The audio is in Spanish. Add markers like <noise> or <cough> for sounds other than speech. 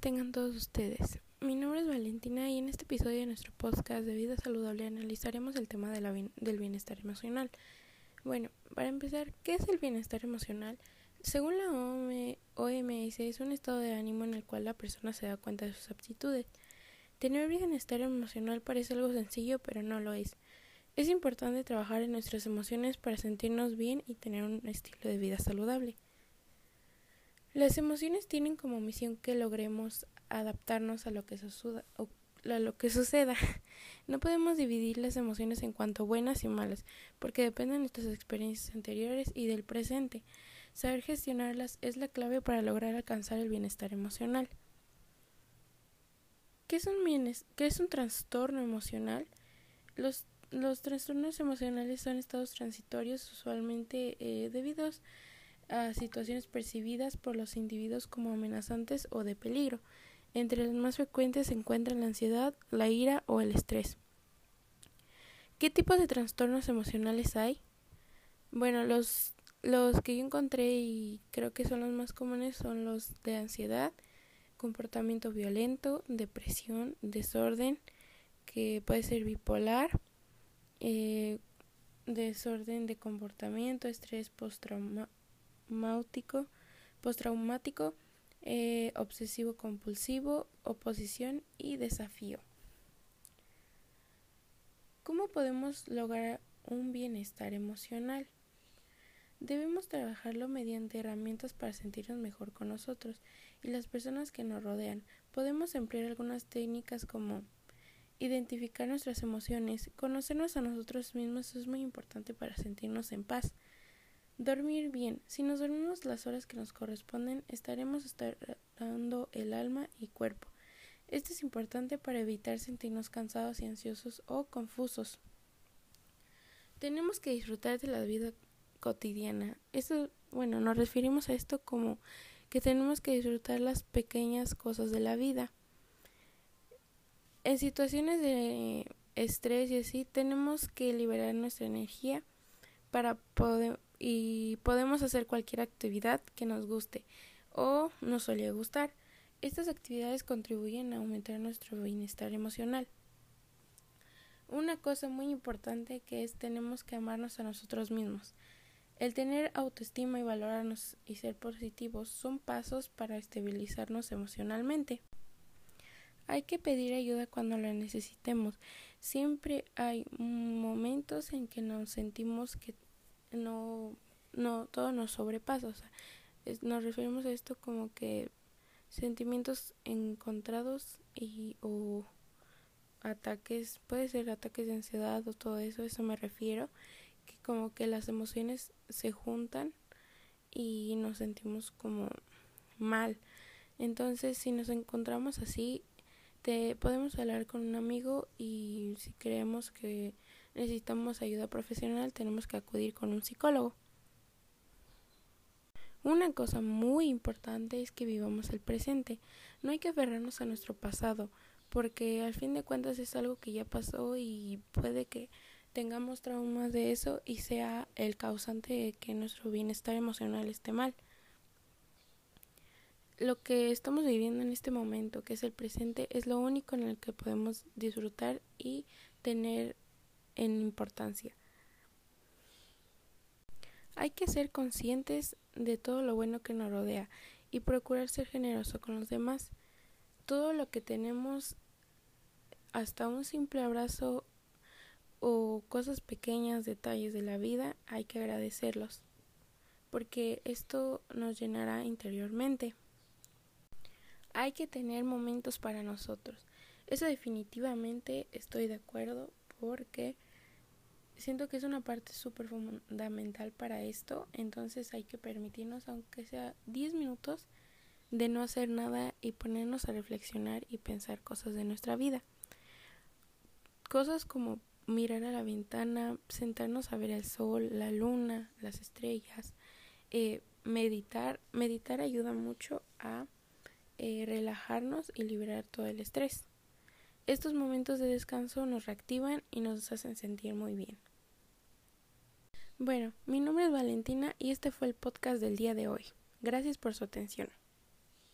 tengan todos ustedes. Mi nombre es Valentina y en este episodio de nuestro podcast de vida saludable analizaremos el tema del bienestar emocional. Bueno, para empezar, ¿qué es el bienestar emocional? Según la OMS, es un estado de ánimo en el cual la persona se da cuenta de sus aptitudes. Tener bienestar emocional parece algo sencillo, pero no lo es. Es importante trabajar en nuestras emociones para sentirnos bien y tener un estilo de vida saludable. Las emociones tienen como misión que logremos adaptarnos a lo que, suceda, a lo que suceda. <laughs> No podemos dividir las emociones en cuanto buenas y malas, porque dependen de nuestras experiencias anteriores y del presente. Saber gestionarlas es la clave para lograr alcanzar el bienestar emocional. ¿Qué bienes qué es un trastorno emocional? Los, los trastornos emocionales son estados transitorios usualmente eh, debidos a situaciones percibidas por los individuos como amenazantes o de peligro. Entre las más frecuentes se encuentran la ansiedad, la ira o el estrés. ¿Qué tipos de trastornos emocionales hay? Bueno, los, los que yo encontré y creo que son los más comunes son los de ansiedad, comportamiento violento, depresión, desorden, que puede ser bipolar, eh, desorden de comportamiento, estrés postraumático, postraumático, eh, obsesivo compulsivo, oposición y desafío. ¿Cómo podemos lograr un bienestar emocional? Debemos trabajarlo mediante herramientas para sentirnos mejor con nosotros y las personas que nos rodean. Podemos emplear algunas técnicas como identificar nuestras emociones, conocernos a nosotros mismos es muy importante para sentirnos en paz. Dormir bien. Si nos dormimos las horas que nos corresponden, estaremos estando el alma y cuerpo. Esto es importante para evitar sentirnos cansados y ansiosos o confusos. Tenemos que disfrutar de la vida cotidiana. Esto, bueno, nos referimos a esto como que tenemos que disfrutar las pequeñas cosas de la vida. En situaciones de estrés y así, tenemos que liberar nuestra energía para poder y podemos hacer cualquier actividad que nos guste o nos suele gustar. Estas actividades contribuyen a aumentar nuestro bienestar emocional. Una cosa muy importante que es tenemos que amarnos a nosotros mismos. El tener autoestima y valorarnos y ser positivos son pasos para estabilizarnos emocionalmente. Hay que pedir ayuda cuando la necesitemos. Siempre hay momentos en que nos sentimos que no, no, todo nos sobrepasa, o sea, nos referimos a esto como que sentimientos encontrados y o ataques, puede ser ataques de ansiedad o todo eso, eso me refiero, que como que las emociones se juntan y nos sentimos como mal. Entonces, si nos encontramos así, te podemos hablar con un amigo y si creemos que necesitamos ayuda profesional, tenemos que acudir con un psicólogo. Una cosa muy importante es que vivamos el presente. No hay que aferrarnos a nuestro pasado, porque al fin de cuentas es algo que ya pasó y puede que tengamos traumas de eso y sea el causante de que nuestro bienestar emocional esté mal. Lo que estamos viviendo en este momento, que es el presente, es lo único en el que podemos disfrutar y tener en importancia. Hay que ser conscientes de todo lo bueno que nos rodea y procurar ser generoso con los demás. Todo lo que tenemos, hasta un simple abrazo o cosas pequeñas, detalles de la vida, hay que agradecerlos, porque esto nos llenará interiormente. Hay que tener momentos para nosotros. Eso definitivamente estoy de acuerdo porque siento que es una parte súper fundamental para esto, entonces hay que permitirnos, aunque sea 10 minutos, de no hacer nada y ponernos a reflexionar y pensar cosas de nuestra vida. Cosas como mirar a la ventana, sentarnos a ver el sol, la luna, las estrellas, eh, meditar. Meditar ayuda mucho a eh, relajarnos y liberar todo el estrés. Estos momentos de descanso nos reactivan y nos hacen sentir muy bien. Bueno, mi nombre es Valentina y este fue el podcast del día de hoy. Gracias por su atención.